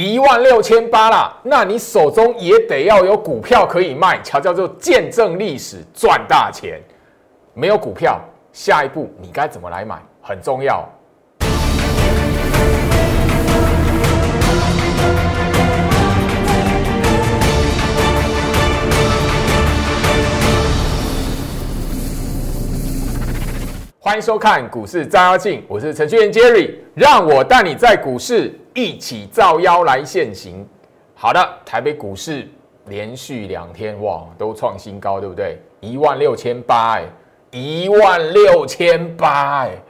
一万六千八啦，那你手中也得要有股票可以卖，瞧叫做见证历史赚大钱。没有股票，下一步你该怎么来买很重要。欢迎收看股市照妖镜，我是程序员 Jerry，让我带你在股市一起照妖来现行。好的，台北股市连续两天哇都创新高，对不对？一万六千八哎，一万六千八哎，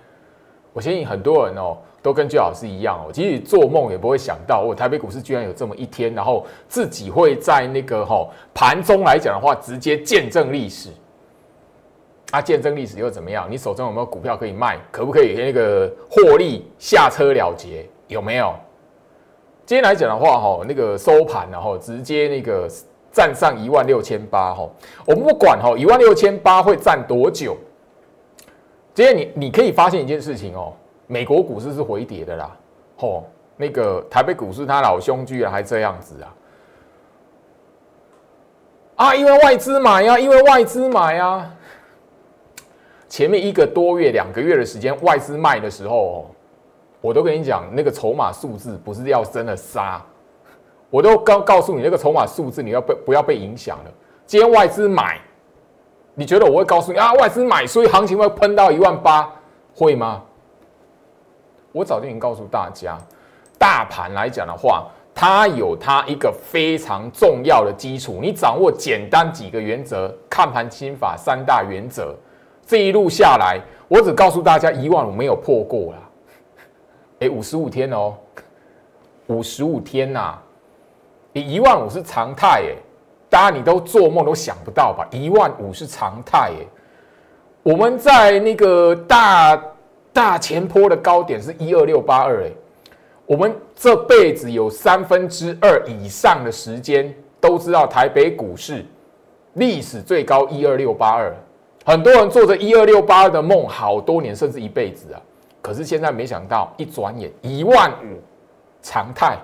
我相信很多人哦都跟居老师一样哦，其实做梦也不会想到，我台北股市居然有这么一天，然后自己会在那个哈盘中来讲的话，直接见证历史。啊，见证历史又怎么样？你手中有没有股票可以卖？可不可以那个获利下车了结？有没有？今天来讲的话，哈，那个收盘然后直接那个站上一万六千八，哈，我们不管哈，一万六千八会站多久？今天你你可以发现一件事情哦，美国股市是回跌的啦，吼，那个台北股市他老兄居然还这样子啊！啊，因为外资买呀，因为外资买呀。前面一个多月、两个月的时间，外资卖的时候，我都跟你讲，那个筹码数字不是要真的杀，我都告告诉你，那个筹码数字你要被不要被影响了。今天外资买，你觉得我会告诉你啊？外资买，所以行情会喷到一万八，会吗？我早就已经告诉大家，大盘来讲的话，它有它一个非常重要的基础，你掌握简单几个原则，看盘心法三大原则。这一路下来，我只告诉大家一万五没有破过啦。哎，五十五天哦，五十五天呐，你一万五是常态哎，大家你都做梦都想不到吧？一万五是常态哎，我们在那个大大前坡的高点是一二六八二哎，我们这辈子有三分之二以上的时间都知道台北股市历史最高一二六八二。很多人做着一二六八的梦，好多年甚至一辈子啊！可是现在没想到，一转眼一万五常态。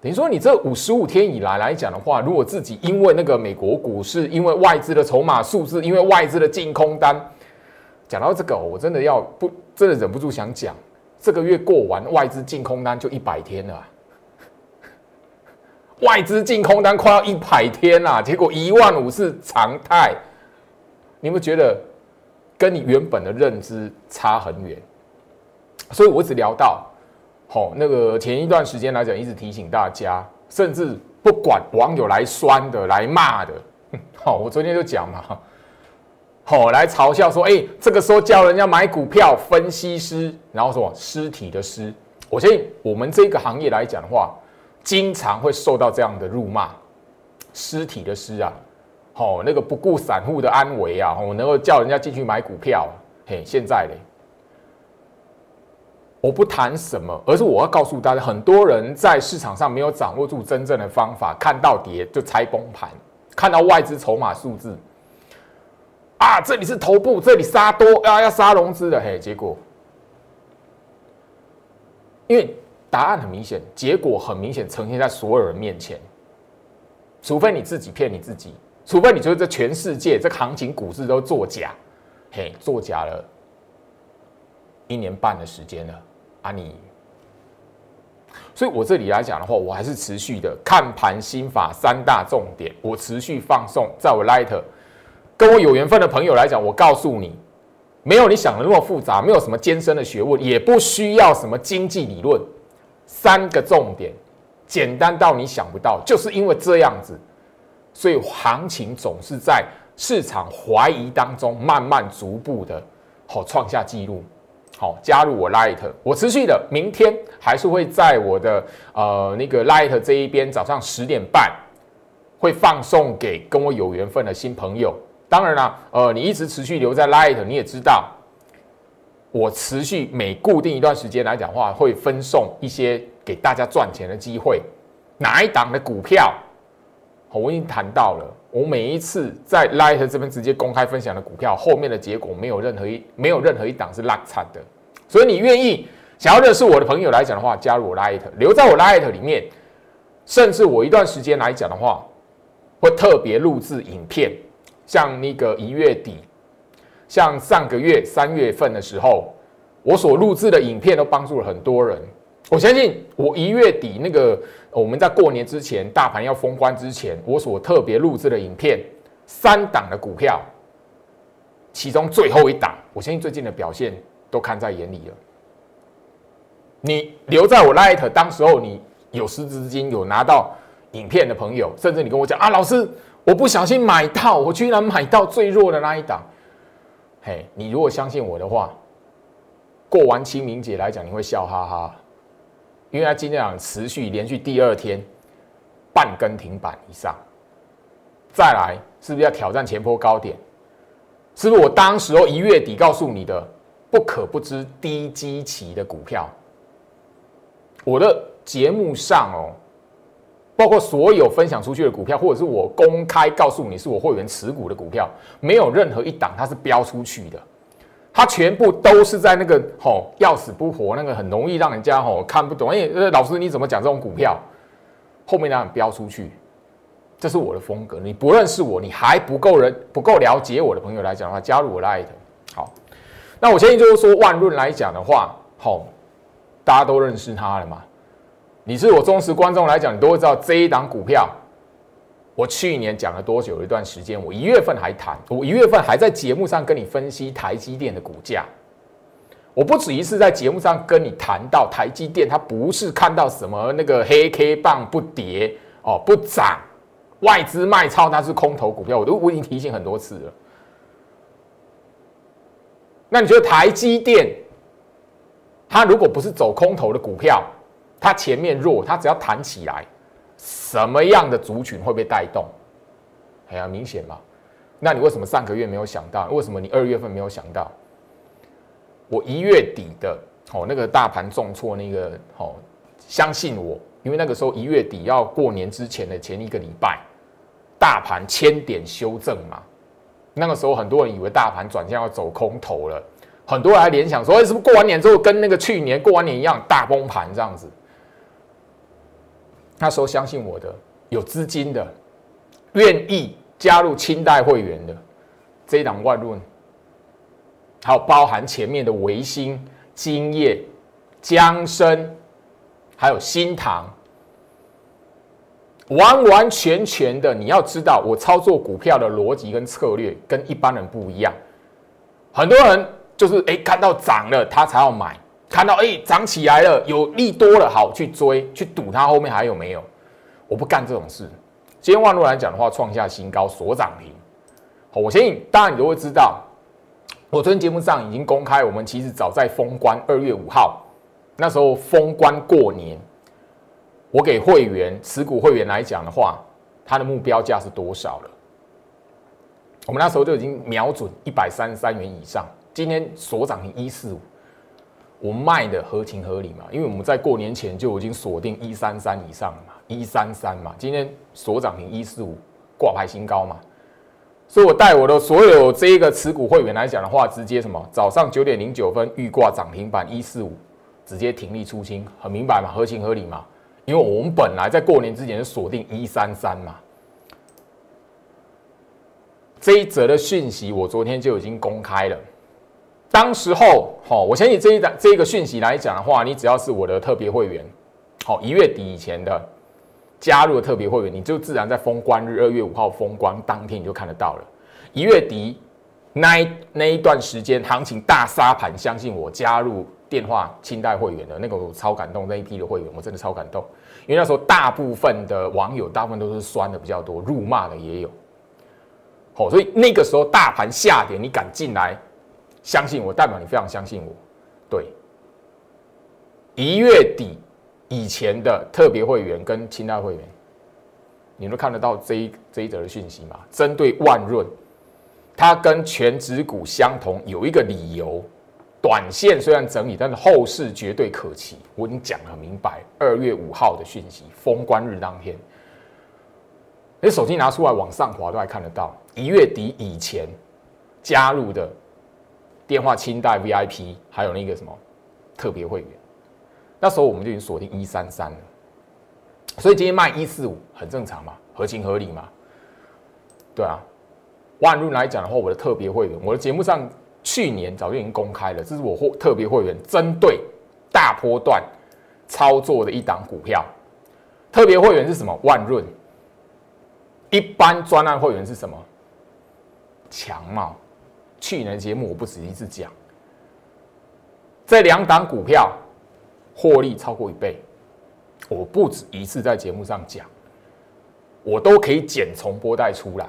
等于说，你这五十五天以来来讲的话，如果自己因为那个美国股市，因为外资的筹码数字，因为外资的净空单，讲到这个，我真的要不真的忍不住想讲，这个月过完，外资净空单就一百天了，外资净空单快要一百天了，结果一万五是常态。你们觉得跟你原本的认知差很远，所以我只聊到，好那个前一段时间来讲，一直提醒大家，甚至不管网友来酸的、来骂的，好，我昨天就讲嘛，好来嘲笑说，哎，这个时候叫人家买股票，分析师，然后什么尸体的尸，我相信我们这个行业来讲的话，经常会受到这样的辱骂，尸体的尸啊。哦，那个不顾散户的安危啊，我能够叫人家进去买股票，嘿，现在呢，我不谈什么，而是我要告诉大家，很多人在市场上没有掌握住真正的方法，看到跌就猜崩盘，看到外资筹码数字，啊，这里是头部，这里杀多啊，要杀融资的，嘿，结果，因为答案很明显，结果很明显呈现在所有人面前，除非你自己骗你自己。除非你觉得这全世界这行情股市都作假，嘿，作假了一年半的时间了啊！你，所以我这里来讲的话，我还是持续的看盘心法三大重点，我持续放送在我 Light，跟我有缘分的朋友来讲，我告诉你，没有你想的那么复杂，没有什么艰深的学问，也不需要什么经济理论，三个重点，简单到你想不到，就是因为这样子。所以行情总是在市场怀疑当中，慢慢逐步的，好创下纪录。好，加入我 Light，我持续的，明天还是会在我的呃那个 Light 这一边，早上十点半会放送给跟我有缘分的新朋友。当然啦，呃，你一直持续留在 Light，你也知道，我持续每固定一段时间来讲话，会分送一些给大家赚钱的机会。哪一档的股票？我已经谈到了，我每一次在 Light 这边直接公开分享的股票，后面的结果没有任何一没有任何一档是落惨的，所以你愿意想要认识我的朋友来讲的话，加入我 Light，留在我 Light 里面，甚至我一段时间来讲的话，会特别录制影片，像那个一月底，像上个月三月份的时候，我所录制的影片都帮助了很多人。我相信我一月底那个我们在过年之前，大盘要封关之前，我所特别录制的影片，三档的股票，其中最后一档，我相信最近的表现都看在眼里了。你留在我 Light，当时候你有实资金有拿到影片的朋友，甚至你跟我讲啊，老师，我不小心买到，我居然买到最弱的那一档。嘿，你如果相信我的话，过完清明节来讲，你会笑哈哈，因为它今天讲持续连续第二天半根停板以上，再来是不是要挑战前坡高点？是不是我当时候一月底告诉你的不可不知低基期的股票？我的节目上哦，包括所有分享出去的股票，或者是我公开告诉你是我会员持股的股票，没有任何一档它是标出去的，它全部都是在那个吼要死不活，那个很容易让人家吼看不懂。哎，老师你怎么讲这种股票？后面那样标出去，这是我的风格。你不认识我，你还不够人不够了解我的朋友来讲的话，加入我的艾特。好，那我建议就是说万润来讲的话，好。大家都认识他了嘛？你是我忠实观众来讲，你都会知道这一档股票。我去年讲了多久一段时间？我一月份还谈，我一月份还在节目上跟你分析台积电的股价。我不止一次在节目上跟你谈到台积电，它不是看到什么那个黑 K 棒不跌哦不涨，外资卖超它是空头股票，我都我已经提醒很多次了。那你觉得台积电？它如果不是走空头的股票，它前面弱，它只要弹起来，什么样的族群会被带动？哎，明显嘛。那你为什么上个月没有想到？为什么你二月份没有想到？我一月底的哦，那个大盘重挫那个哦，相信我，因为那个时候一月底要过年之前的前一个礼拜，大盘千点修正嘛。那个时候很多人以为大盘转向要走空头了。很多人还联想说，哎，是不是过完年之后跟那个去年过完年一样大崩盘这样子？那时候相信我的，有资金的，愿意加入清代会员的这一档万润，还有包含前面的维新、金业、江生，还有新塘，完完全全的，你要知道，我操作股票的逻辑跟策略跟一般人不一样，很多人。就是哎，看到涨了他才要买，看到哎涨起来了有利多了，好去追去赌它后面还有没有？我不干这种事。今天万路来讲的话，创下新高，所涨停。好，我相信当然你都会知道，我昨天节目上已经公开，我们其实早在封关二月五号那时候封关过年，我给会员持股会员来讲的话，它的目标价是多少了？我们那时候就已经瞄准一百三十三元以上。今天所涨停一四五，我卖的合情合理嘛？因为我们在过年前就已经锁定一三三以上了嘛，一三三嘛。今天所涨停一四五，挂牌新高嘛。所以我带我的所有这一个持股会员来讲的话，直接什么？早上九点零九分预挂涨停板一四五，直接停利出清，很明白嘛？合情合理嘛？因为我们本来在过年之前锁定一三三嘛。这一则的讯息，我昨天就已经公开了。当时候，好，我相信这一档这一个讯息来讲的话，你只要是我的特别会员，好，一月底以前的加入的特别会员，你就自然在封关日二月五号封关当天你就看得到了。一月底那那一段时间行情大杀盘，相信我加入电话清代会员的那个我超感动那一批的会员，我真的超感动，因为那时候大部分的网友大部分都是酸的比较多，辱骂的也有，好，所以那个时候大盘下跌，你敢进来？相信我，代表你非常相信我。对，一月底以前的特别会员跟清代会员，你都看得到这一这一则的讯息吗？针对万润，它跟全指股相同，有一个理由，短线虽然整理，但是后市绝对可期。我已经讲很明白，二月五号的讯息，封关日当天，你手机拿出来往上滑都还看得到。一月底以前加入的。电话清代 VIP，还有那个什么特别会员，那时候我们就已经锁定一三三了，所以今天卖一四五很正常嘛，合情合理嘛。对啊，万润来讲的话，我的特别会员，我的节目上去年早就已经公开了，这是我或特别会员针对大波段操作的一档股票。特别会员是什么？万润。一般专案会员是什么？强茂。去年的节目我不止一次讲，这两档股票获利超过一倍，我不止一次在节目上讲，我都可以剪重播带出来。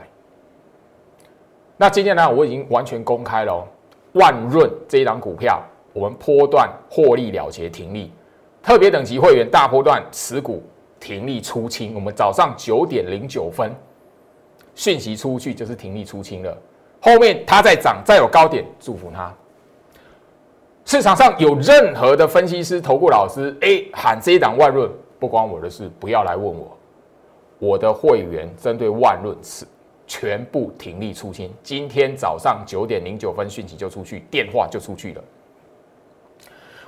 那今天呢，我已经完全公开了，万润这一档股票，我们波段获利了结停利，特别等级会员大波段持股停利出清，我们早上九点零九分讯息出去就是停利出清了。后面它再涨，再有高点，祝福它。市场上有任何的分析师、投顾老师，哎，喊这一档万润不关我的事，不要来问我。我的会员针对万润是全部停利出清。今天早上九点零九分讯息就出去，电话就出去了。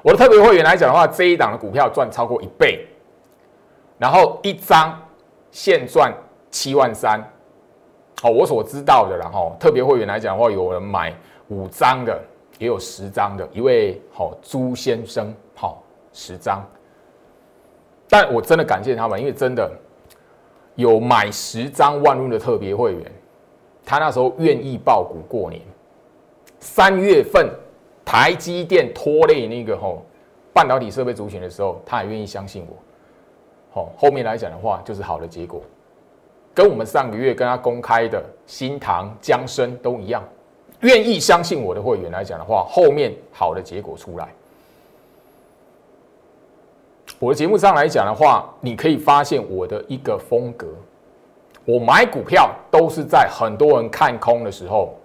我的特别会员来讲的话，这一档的股票赚超过一倍，然后一张现赚七万三。好，我所知道的，然后特别会员来讲的话，有人买五张的，也有十张的。一位好朱先生，好十张。但我真的感谢他们，因为真的有买十张万润的特别会员，他那时候愿意报股过年。三月份台积电拖累那个吼半导体设备族群的时候，他也愿意相信我。好，后面来讲的话，就是好的结果。跟我们上个月跟他公开的新塘江生都一样，愿意相信我的会员来讲的话，后面好的结果出来。我的节目上来讲的话，你可以发现我的一个风格，我买股票都是在很多人看空的时候，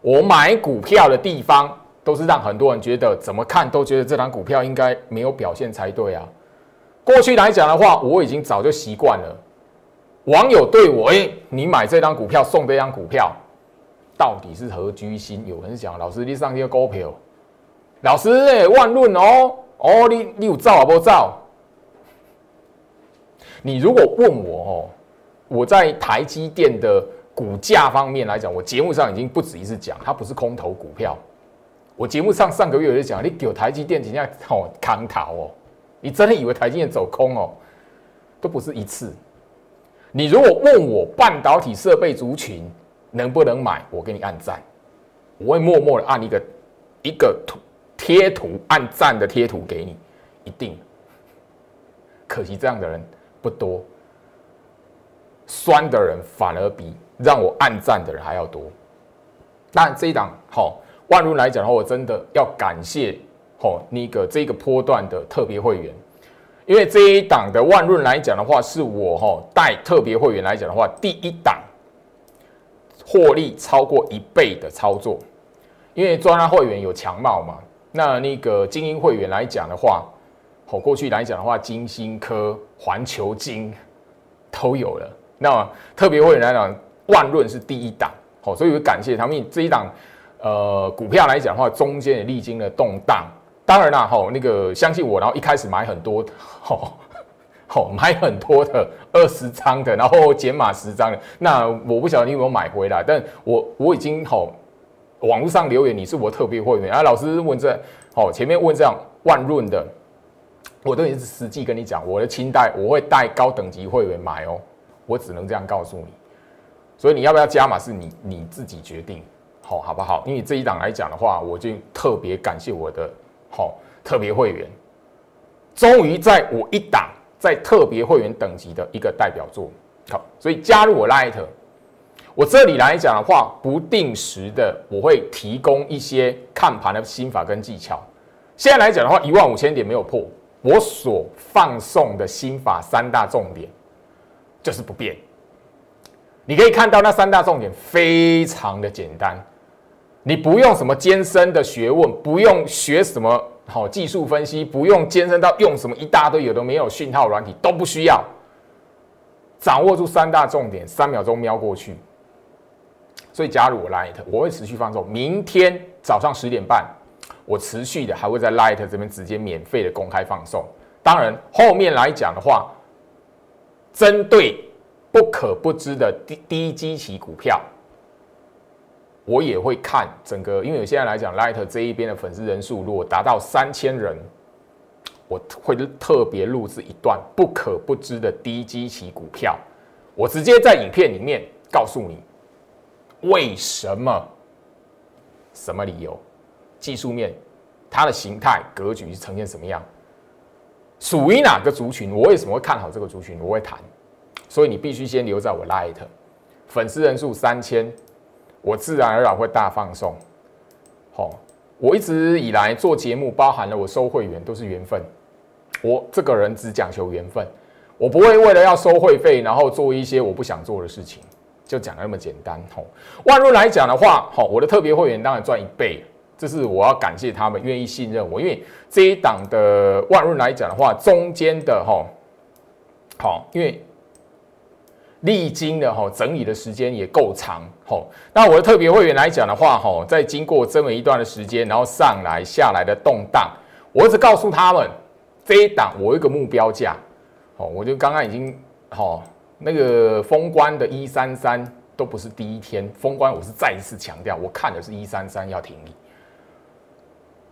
我买股票的地方都是让很多人觉得怎么看都觉得这张股票应该没有表现才对啊。过去来讲的话，我已经早就习惯了。网友对我，哎，你买这张股票送这张股票，到底是何居心？有人讲，老师你上个股票，老师哎，万论哦，哦，你你有造啊不造？你如果问我哦，我在台积电的股价方面来讲，我节目上已经不止一次讲，它不是空头股票。我节目上上个月有讲，你给台积电怎样哦扛逃哦？你真的以为台积电走空哦？都不是一次。你如果问我半导体设备族群能不能买，我给你按赞，我会默默的按一个一个图贴图按赞的贴图给你，一定。可惜这样的人不多，酸的人反而比让我按赞的人还要多。但这一档好万如来讲的话，我真的要感谢好那个这个波段的特别会员。因为这一档的万润来讲的话，是我哈带特别会员来讲的话，第一档获利超过一倍的操作。因为专案会员有强茂嘛，那那个精英会员来讲的话，好过去来讲的话，金星科、环球金都有了。那特别会员来讲，万润是第一档，好，所以我感谢他们这一档呃股票来讲的话，中间也历经了动荡。当然啦，吼，那个相信我，然后一开始买很多，吼，吼买很多的二十张的，然后减码十张的。那我不晓得你有没有买回来，但我我已经吼，网络上留言你是我特别会员啊，老师问这，吼前面问这样万润的，我都已经是实际跟你讲，我的清代我会带高等级会员买哦，我只能这样告诉你，所以你要不要加码是你你自己决定，好好不好？因为这一档来讲的话，我就特别感谢我的。好，特别会员终于在我一档在特别会员等级的一个代表作，好，所以加入我 Light，我这里来讲的话，不定时的我会提供一些看盘的心法跟技巧。现在来讲的话，一万五千点没有破，我所放送的心法三大重点就是不变。你可以看到那三大重点非常的简单。你不用什么艰深的学问，不用学什么好技术分析，不用艰深到用什么一大堆有的没有讯号软体都不需要，掌握住三大重点，三秒钟瞄过去。所以加入我 Light，我会持续放送。明天早上十点半，我持续的还会在 Light 这边直接免费的公开放送。当然，后面来讲的话，针对不可不知的低低基期股票，我也会看整个，因为现在来讲，Light 这一边的粉丝人数如果达到三千人，我会特别录制一段不可不知的低基期股票，我直接在影片里面告诉你为什么，什么理由，技术面，它的形态格局是呈现什么样，属于哪个族群，我为什么会看好这个族群，我会谈，所以你必须先留在我 Light，粉丝人数三千。我自然而然会大放送，好，我一直以来做节目，包含了我收会员都是缘分，我这个人只讲求缘分，我不会为了要收会费，然后做一些我不想做的事情，就讲那么简单。吼，万润来讲的话，吼，我的特别会员当然赚一倍，这是我要感谢他们愿意信任我，因为这一档的万润来讲的话，中间的吼，好，因为。历经的哈整理的时间也够长吼，那我的特别会员来讲的话吼，在经过这么一段的时间，然后上来下来的动荡，我一直告诉他们，这一档我一个目标价，哦，我就刚刚已经吼那个封关的一三三都不是第一天封关，我是再一次强调，我看的是一三三要停利，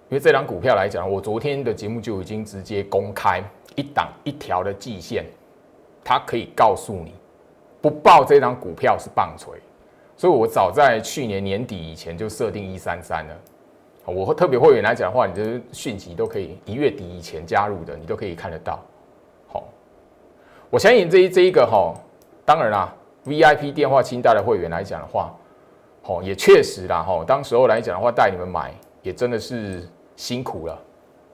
因为这档股票来讲，我昨天的节目就已经直接公开一档一条的季线，它可以告诉你。不报这张股票是棒槌，所以我早在去年年底以前就设定一三三了。我特别会员来讲的话，你的讯息都可以一月底以前加入的，你都可以看得到。好，我相信这一这一个哈，当然啦，VIP 电话清代的会员来讲的话，好也确实啦哈，当时候来讲的话带你们买也真的是辛苦了，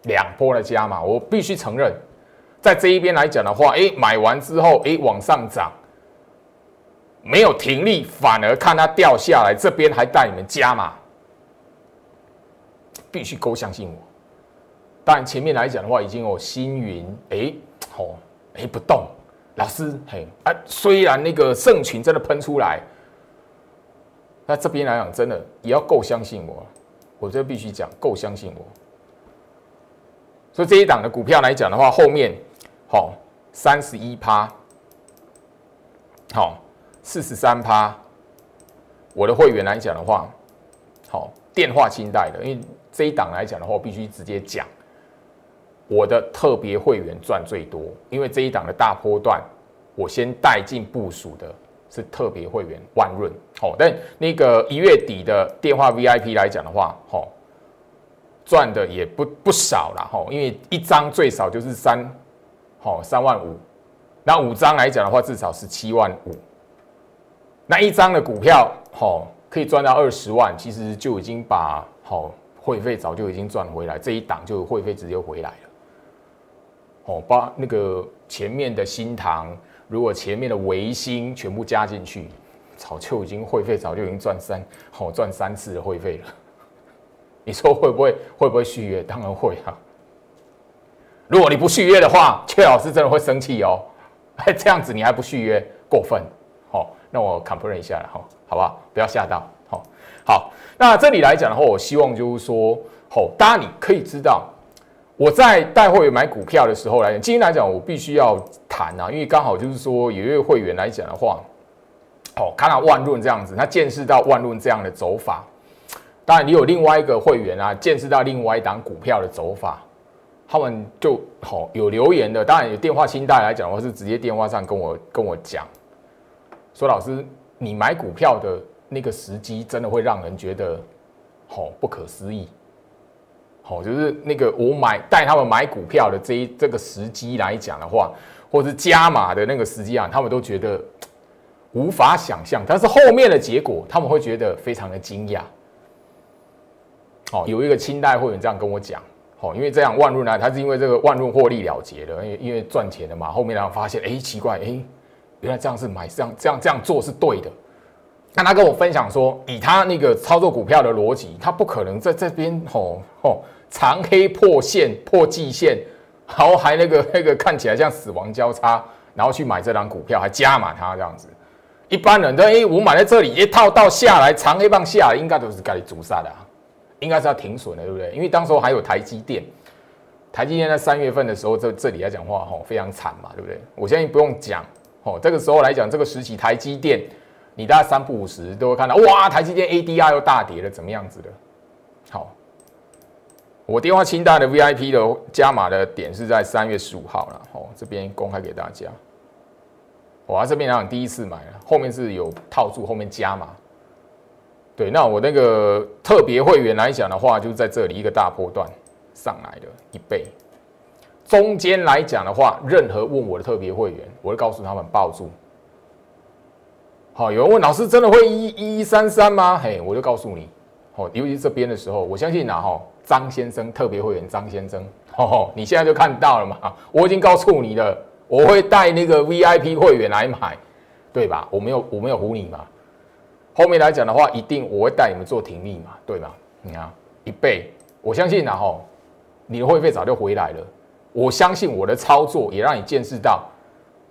两波的加码，我必须承认，在这一边来讲的话，哎，买完之后哎往上涨。没有停利，反而看它掉下来，这边还带你们加码，必须够相信我。但前面来讲的话，已经有星云，哎，哦，哎不动，老师，嘿，啊，虽然那个圣群真的喷出来，那这边来讲真的也要够相信我，我这必须讲够相信我。所以这一档的股票来讲的话，后面好三十一趴，好。四十三趴，我的会员来讲的话，好电话清代的，因为这一档来讲的话，必须直接讲，我的特别会员赚最多，因为这一档的大波段，我先带进部署的是特别会员万润，好，但那个一月底的电话 VIP 来讲的话，好赚的也不不少了，哈，因为一张最少就是三，好三万五，那五张来讲的话，至少是七万五。那一张的股票，好，可以赚到二十万，其实就已经把好会费早就已经赚回来，这一档就会费直接回来了。哦，把那个前面的新塘，如果前面的维新全部加进去，早就已经会费早就已经赚三，好赚三次的会费了。你说会不会会不会续约？当然会啊。如果你不续约的话，阙老师真的会生气哦。哎，这样子你还不续约，过分。那我 c o m p a r e 一下了哈，好不好？不要吓到。好，好，那这里来讲的话，我希望就是说，好，当然你可以知道，我在带会员买股票的时候来讲，今天来讲我必须要谈啊，因为刚好就是说有一位会员来讲的话，好，看到万润这样子，他见识到万润这样的走法。当然，你有另外一个会员啊，见识到另外一档股票的走法，他们就好有留言的，当然有电话清单来讲，我是直接电话上跟我跟我讲。说老师，你买股票的那个时机真的会让人觉得好不可思议，好，就是那个我买带他们买股票的这一这个时机来讲的话，或是加码的那个时机啊，他们都觉得无法想象，但是后面的结果他们会觉得非常的惊讶。哦，有一个清代会员这样跟我讲，哦，因为这样万润呢，他是因为这个万润获利了结了，因为因为赚钱了嘛，后面然后发现，哎，奇怪，哎。原来这样是买这样这样这样做是对的。那他跟我分享说，以他那个操作股票的逻辑，他不可能在这边吼吼长黑破线破季线，然后还那个那个看起来像死亡交叉，然后去买这张股票，还加码它这样子。一般人都哎，我买在这里一套到下来长黑棒下来，应该都是该你足杀的啊。应该是要停损的，对不对？因为当时候还有台积电，台积电在三月份的时候，这这里来讲话，吼，非常惨嘛，对不对？我相信不用讲，哦，这个时候来讲，这个时期台积电，你大概三不五十都会看到，哇，台积电 ADR 又大跌了，怎么样子的？好，我电话清单的 VIP 的加码的点是在三月十五号了，哦，这边公开给大家。我这边来讲第一次买了，后面是有套住，后面加码。对，那我那个特别会员来讲的话，就是在这里一个大波段上来的一倍。中间来讲的话，任何问我的特别会员，我会告诉他们抱住。好，有人问老师，真的会一一三三吗？嘿，我就告诉你，哦，尤其这边的时候，我相信哪哈张先生特别会员张先生，哦，你现在就看到了嘛，我已经告诉你了。我会带那个 VIP 会员来买，对吧？我没有我没有唬你嘛。后面来讲的话，一定我会带你们做停利嘛，对吧？你看一倍，我相信然后你的会费早就回来了。我相信我的操作也让你见识到，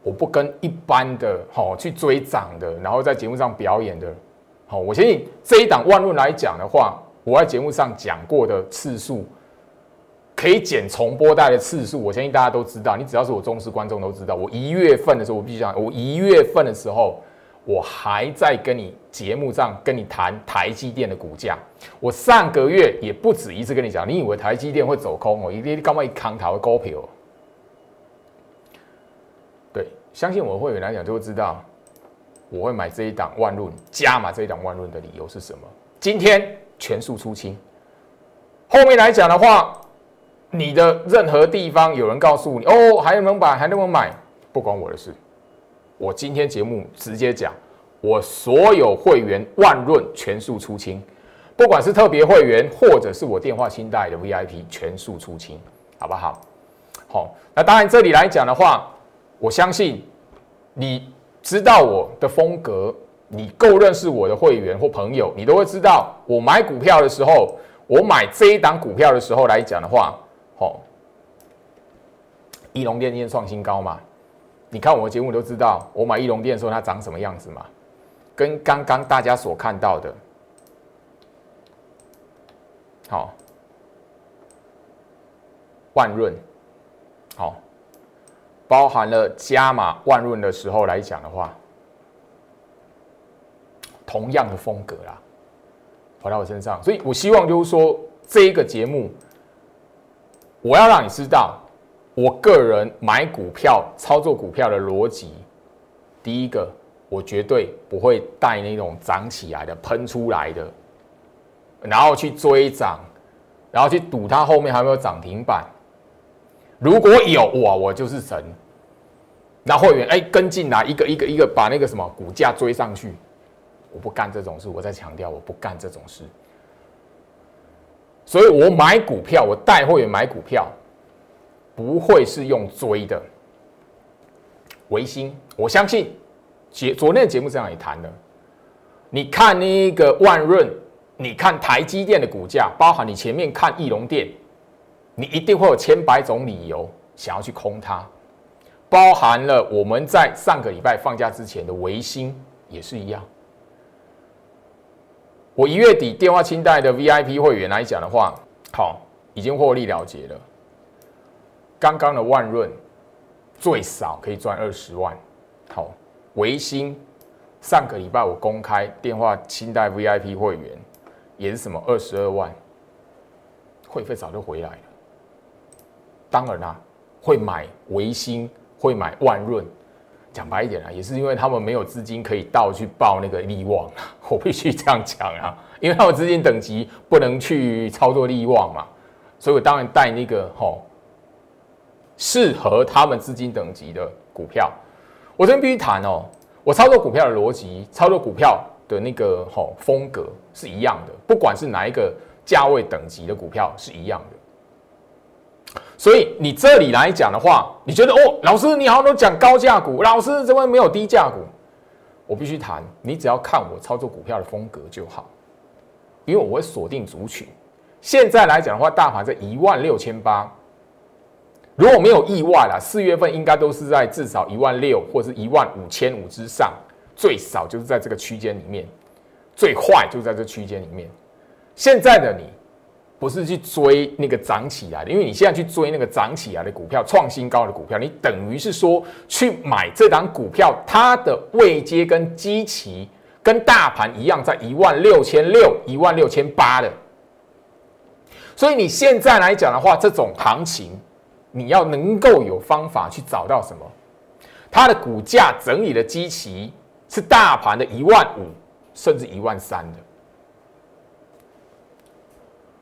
我不跟一般的好去追涨的，然后在节目上表演的。好，我相信这一档万论来讲的话，我在节目上讲过的次数。可以剪重播带的次数，我相信大家都知道。你只要是我忠实观众都知道。我一月份的时候，我必须讲，我一月份的时候，我还在跟你节目上跟你谈台积电的股价。我上个月也不止一次跟你讲，你以为台积电会走空哦？一定干嘛一扛台会高票？对，相信我的会员来讲就会知道，我会买这一档万润加码这一档万润的理由是什么？今天全数出清，后面来讲的话。你的任何地方有人告诉你哦，还能买，还能买，不关我的事。我今天节目直接讲，我所有会员万润全数出清，不管是特别会员或者是我电话清代的 VIP 全数出清，好不好？好，那当然这里来讲的话，我相信你知道我的风格，你够认识我的会员或朋友，你都会知道我买股票的时候，我买这一档股票的时候来讲的话。哦，翼龙电今天创新高嘛？你看我的节目都知道，我买翼龙店的时候它长什么样子嘛？跟刚刚大家所看到的，好，万润，好，包含了加码万润的时候来讲的话，同样的风格啦，跑到我身上，所以我希望就是说这一个节目。我要让你知道，我个人买股票、操作股票的逻辑。第一个，我绝对不会带那种涨起来的、喷出来的，然后去追涨，然后去赌它后面还有没有涨停板。如果有哇，我就是神。那会员哎跟进来一个一个一个把那个什么股价追上去，我不干这种事。我在强调，我不干这种事。所以我买股票，我带会员买股票，不会是用追的。维新，我相信节昨天的节目这样也谈了。你看那个万润，你看台积电的股价，包含你前面看翼龙电，你一定会有千百种理由想要去空它。包含了我们在上个礼拜放假之前的维新也是一样。我一月底电话清代的 VIP 会员来讲的话，好，已经获利了结了。刚刚的万润最少可以赚二十万，好，维新上个礼拜我公开电话清代 VIP 会员也是什么二十二万，会费早就回来了。当然啦，会买维新，会买万润。讲白一点啊，也是因为他们没有资金可以到去报那个利旺啊，我必须这样讲啊，因为他们资金等级不能去操作利旺嘛，所以我当然带那个吼适合他们资金等级的股票。我这边必须谈哦，我操作股票的逻辑，操作股票的那个吼风格是一样的，不管是哪一个价位等级的股票是一样的。所以你这里来讲的话，你觉得哦，老师你好像都讲高价股，老师怎么没有低价股？我必须谈，你只要看我操作股票的风格就好，因为我会锁定族群。现在来讲的话，大盘在一万六千八，如果没有意外啦，四月份应该都是在至少一万六或是一万五千五之上，最少就是在这个区间里面，最坏就在这区间里面。现在的你。不是去追那个涨起来的，因为你现在去追那个涨起来的股票、创新高的股票，你等于是说去买这档股票，它的位阶跟基期跟大盘一样，在一万六千六、一万六千八的。所以你现在来讲的话，这种行情，你要能够有方法去找到什么？它的股价整理的基期是大盘的一万五，甚至一万三的。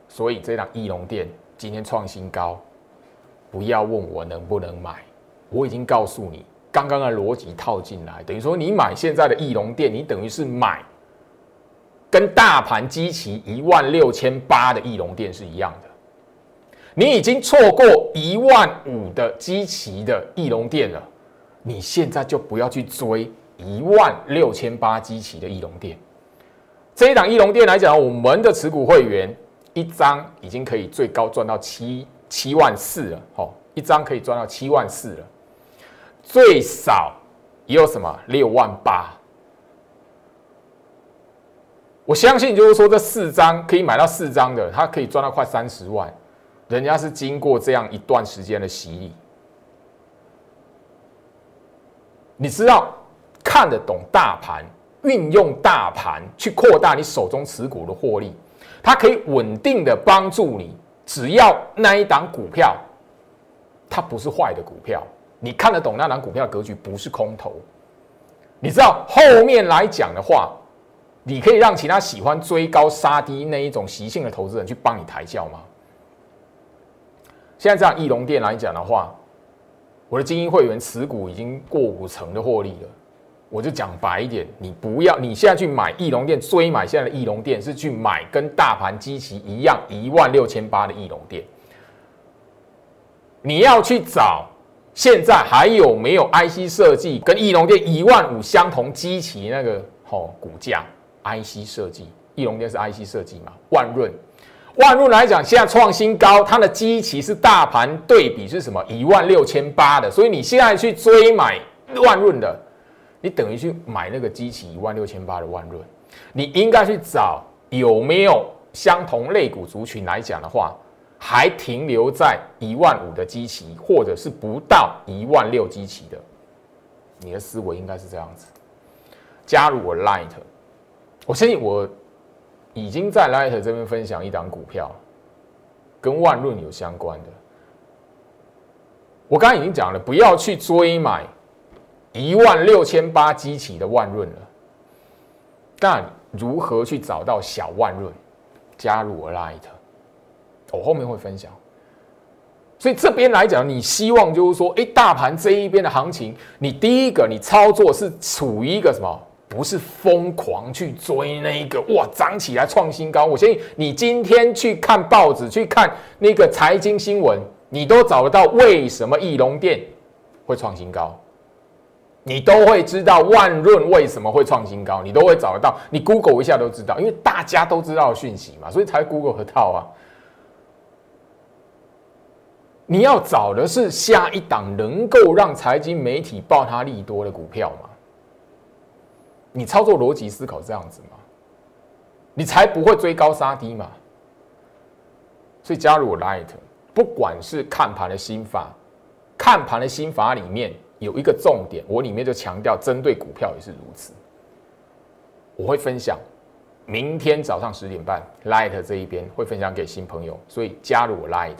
所以这档翼龙店今天创新高，不要问我能不能买，我已经告诉你，刚刚的逻辑套进来，等于说你买现在的翼龙店，你等于是买跟大盘基期一万六千八的翼龙店是一样的，你已经错过一万五的基期的翼龙店了，你现在就不要去追一万六千八基期的翼龙店。这一档翼龙店来讲，我们的持股会员。一张已经可以最高赚到七七万四了，哦，一张可以赚到七万四了，最少也有什么六万八。我相信就是说这四张可以买到四张的，他可以赚到快三十万，人家是经过这样一段时间的洗礼。你知道看得懂大盘，运用大盘去扩大你手中持股的获利。它可以稳定的帮助你，只要那一档股票，它不是坏的股票，你看得懂那档股票格局不是空头，你知道后面来讲的话，你可以让其他喜欢追高杀低那一种习性的投资人去帮你抬轿吗？现在这样翼龙店来讲的话，我的精英会员持股已经过五成的获利了。我就讲白一点，你不要，你现在去买翼龙店，追买现在的翼龙店是去买跟大盘基期一样一万六千八的翼龙店。你要去找现在还有没有 IC 设计跟翼龙店一万五相同基期那个哦股价？IC 设计，翼龙店是 IC 设计嘛？万润，万润来讲，现在创新高，它的基期是大盘对比是什么？一万六千八的，所以你现在去追买万润的。你等于去买那个机器一万六千八的万润，你应该去找有没有相同类股族群来讲的话，还停留在一万五的基期，或者是不到一万六基期的，你的思维应该是这样子。加入我 Light，我相信我已经在 Light 这边分享一档股票，跟万润有相关的。我刚刚已经讲了，不要去追买。一万六千八激起的万润了，但如何去找到小万润？加入我 Light，我后面会分享。所以这边来讲，你希望就是说，哎，大盘这一边的行情，你第一个你操作是处于一个什么？不是疯狂去追那一个哇涨起来创新高。我相信你今天去看报纸，去看那个财经新闻，你都找得到为什么翼龙店会创新高。你都会知道万润为什么会创新高，你都会找得到，你 Google 一下都知道，因为大家都知道讯息嘛，所以才 Google 和套啊。你要找的是下一档能够让财经媒体报它利多的股票嘛？你操作逻辑思考这样子嘛？你才不会追高杀低嘛？所以加入我 Light，不管是看盘的心法，看盘的心法里面。有一个重点，我里面就强调，针对股票也是如此。我会分享，明天早上十点半，Light 这一边会分享给新朋友，所以加入我 Light。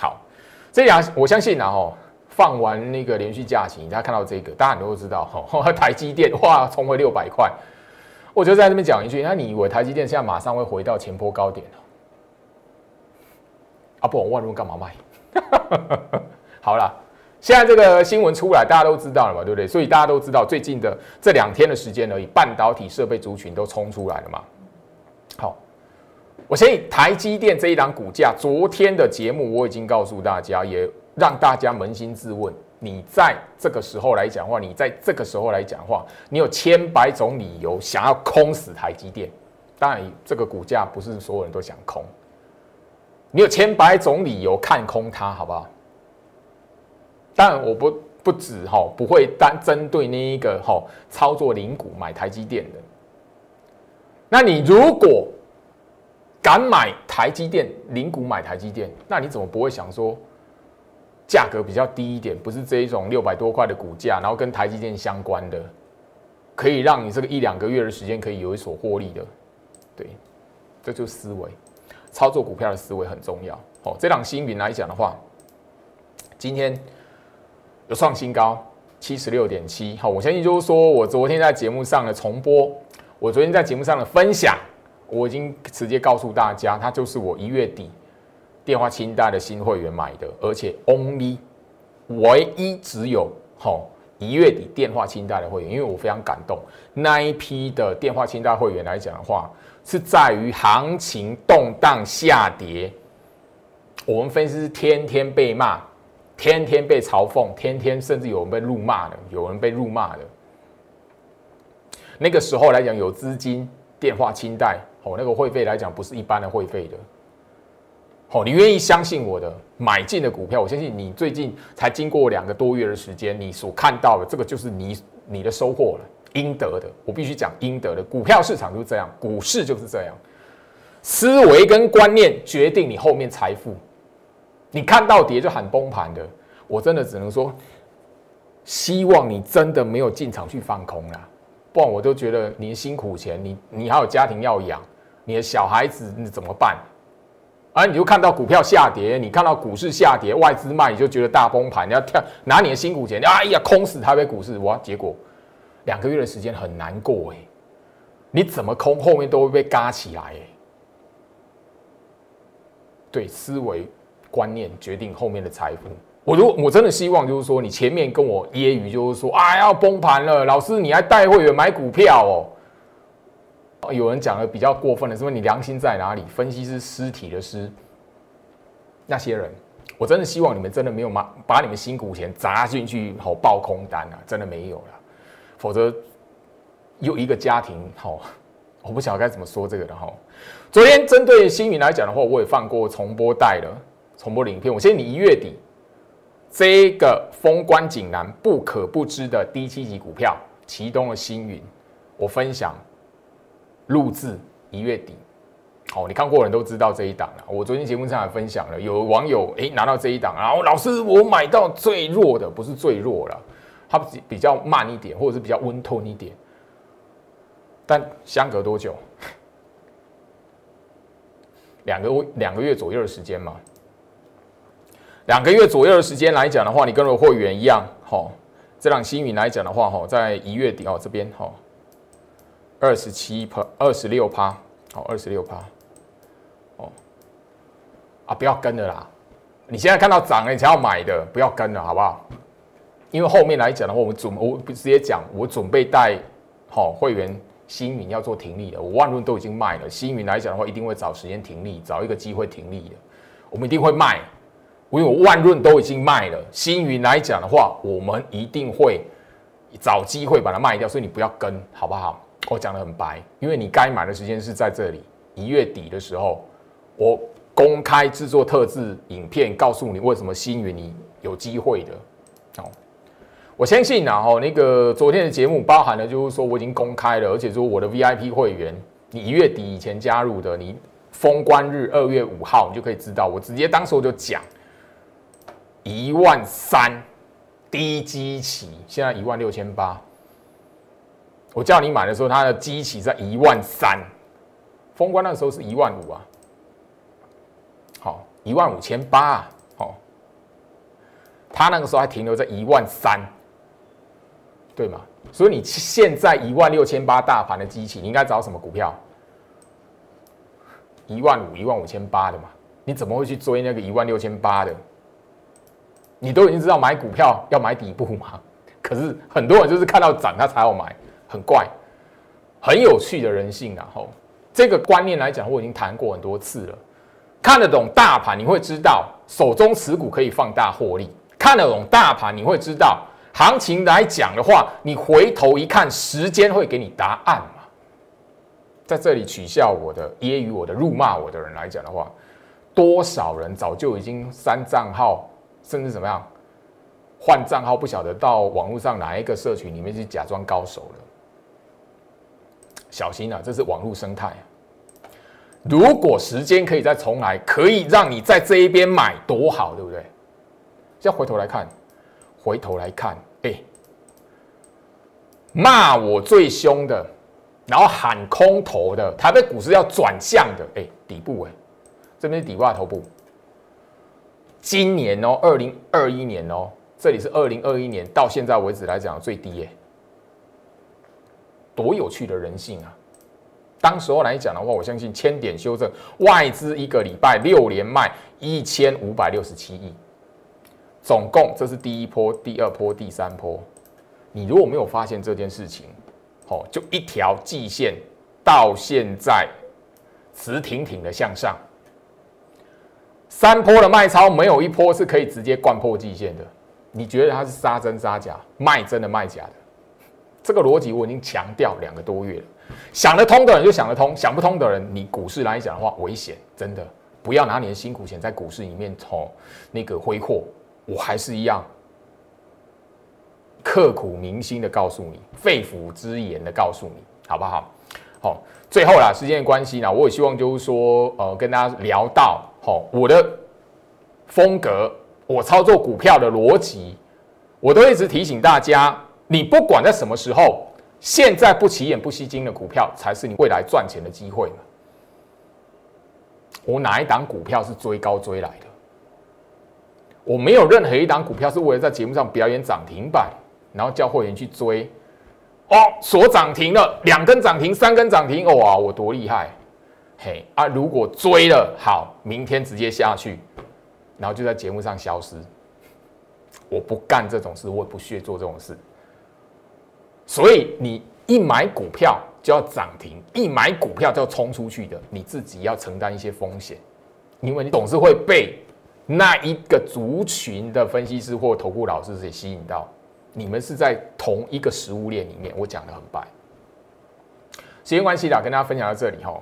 好，这两我相信然后放完那个连续假期，大家看到这个，大家都知道哈，台积电哇冲回六百块，我就在这边讲一句，那你以为台积电现在马上会回到前坡高点了？啊不，我万润干嘛卖？好了。现在这个新闻出来，大家都知道了嘛，对不对？所以大家都知道，最近的这两天的时间而已，半导体设备族群都冲出来了嘛。好，我相信台积电这一档股价，昨天的节目我已经告诉大家，也让大家扪心自问：你在这个时候来讲话，你在这个时候来讲话，你有千百种理由想要空死台积电。当然，这个股价不是所有人都想空，你有千百种理由看空它，好不好？当然，我不不止哈，不会单针对那一个哈操作零股买台积电的。那你如果敢买台积电，零股买台积电，那你怎么不会想说价格比较低一点，不是这一种六百多块的股价，然后跟台积电相关的，可以让你这个一两个月的时间可以有一所获利的，对，这就是思维，操作股票的思维很重要。哦，这档新品来讲的话，今天有创新高七十六点七。好，我相信就是说我昨天在节目上的重播，我昨天在节目上的分享。我已经直接告诉大家，它就是我一月底电话清单的新会员买的，而且 only 唯一只有吼一月底电话清单的会员，因为我非常感动，那一批的电话清单会员来讲的话，是在于行情动荡下跌，我们分析师天天被骂，天天被嘲讽，天天甚至有人被辱骂的，有人被辱骂的，那个时候来讲有资金电话清单。哦，那个会费来讲不是一般的会费的。哦，你愿意相信我的买进的股票，我相信你最近才经过两个多月的时间，你所看到的这个就是你你的收获了，应得的。我必须讲应得的，股票市场就是这样，股市就是这样，思维跟观念决定你后面财富。你看到跌就喊崩盘的，我真的只能说，希望你真的没有进场去放空了，不然我都觉得你辛苦钱，你你还有家庭要养。你的小孩子你怎么办？而你就看到股票下跌，你看到股市下跌，外资卖，你就觉得大崩盘，你要跳拿你的辛苦钱，哎呀，空死台北股市，哇！结果两个月的时间很难过哎，你怎么空，后面都会被嘎起来哎。对，思维观念决定后面的财富。我如我真的希望就是说，你前面跟我揶揄，就是说啊要崩盘了，老师你还带会员买股票哦。有人讲的比较过分的，是问你良心在哪里？分析师尸体的尸，那些人，我真的希望你们真的没有把把你们辛苦钱砸进去，好爆空单啊！真的没有了，否则又一个家庭，好，我不晓得该怎么说这个的哈。昨天针对星云来讲的话，我也放过重播带了重播影片。我相信你一月底这个封关锦南不可不知的低七级股票，其中的星云，我分享。录制一月底，好，你看过人都知道这一档了。我昨天节目上还分享了，有网友诶拿到这一档，然后老师我买到最弱的，不是最弱了，它比较慢一点，或者是比较温吞一点。但相隔多久？两个两个月左右的时间嘛。两个月左右的时间来讲的话，你跟我会员一样，好，这档新云来讲的话，哈，在一月底哦这边，哈。二十七趴，二十六趴，好，二十六趴，哦，啊，不要跟了啦！你现在看到涨了，你才要买的，不要跟了，好不好？因为后面来讲的话，我们准我不直接讲，我准备带好会员新云要做停利的，我万润都已经卖了，新云来讲的话，一定会找时间停利，找一个机会停利的，我们一定会卖，因为我万润都已经卖了，新云来讲的话，我们一定会找机会把它卖掉，所以你不要跟，好不好？我讲的很白，因为你该买的时间是在这里一月底的时候，我公开制作特制影片，告诉你为什么新云你有机会的。哦，我相信啊，哦，那个昨天的节目包含了，就是说我已经公开了，而且说我的 VIP 会员，你一月底以前加入的，你封关日二月五号，你就可以知道，我直接当时我就讲一万三低基期，现在一万六千八。我叫你买的时候，它的基期在一万三，封关那时候是一万五啊，好一万五千八啊，好，他那个时候还停留在一万三，对吗？所以你现在一万六千八大盘的机器，你应该找什么股票？一万五、一万五千八的嘛？你怎么会去追那个一万六千八的？你都已经知道买股票要买底部嘛？可是很多人就是看到涨他才要买。很怪，很有趣的人性。然后这个观念来讲，我已经谈过很多次了。看得懂大盘，你会知道手中持股可以放大获利；看得懂大盘，你会知道行情来讲的话，你回头一看，时间会给你答案嘛。在这里取笑我的、揶揄我的、辱骂我的人来讲的话，多少人早就已经删账号，甚至怎么样换账号，不晓得到网络上哪一个社群里面去假装高手了。小心啊！这是网络生态。如果时间可以再重来，可以让你在这一边买，多好，对不对？现在回头来看，回头来看，哎，骂我最凶的，然后喊空头的，台北股市要转向的，哎，底部哎，这边是底部头部。今年哦，二零二一年哦，这里是二零二一年到现在为止来讲最低耶，多有趣的人性啊！当时候来讲的话，我相信千点修正，外资一个礼拜六连卖一千五百六十七亿，总共这是第一波、第二波、第三波。你如果没有发现这件事情，哦，就一条季线到现在直挺挺的向上。三波的卖超没有一波是可以直接灌破季线的，你觉得它是杀真杀假？卖真的卖假的？这个逻辑我已经强调两个多月了。想得通的人就想得通，想不通的人，你股市来讲的话，危险，真的不要拿你的辛苦钱在股市里面从那个挥霍。我还是一样刻苦铭心的告诉你，肺腑之言的告诉你，好不好？好，最后啦，时间的关系呢，我也希望就是说，呃，跟大家聊到。好，我的风格，我操作股票的逻辑，我都一直提醒大家：你不管在什么时候，现在不起眼不吸睛的股票，才是你未来赚钱的机会嘛。我哪一档股票是追高追来的？我没有任何一档股票是为了在节目上表演涨停板，然后叫会员去追。哦，锁涨停了，两根涨停，三根涨停，哇，我多厉害！嘿啊！如果追了好，明天直接下去，然后就在节目上消失。我不干这种事，我也不屑做这种事。所以你一买股票就要涨停，一买股票就要冲出去的，你自己要承担一些风险，因为你总是会被那一个族群的分析师或投顾老师给吸引到。你们是在同一个食物链里面，我讲的很白。时间关系啦，跟大家分享到这里哈。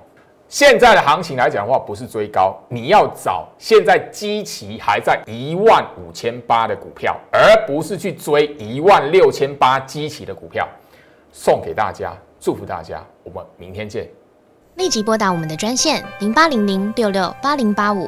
现在的行情来讲的话，不是追高，你要找现在基期还在一万五千八的股票，而不是去追一万六千八基期的股票。送给大家，祝福大家，我们明天见。立即拨打我们的专线零八零零六六八零八五。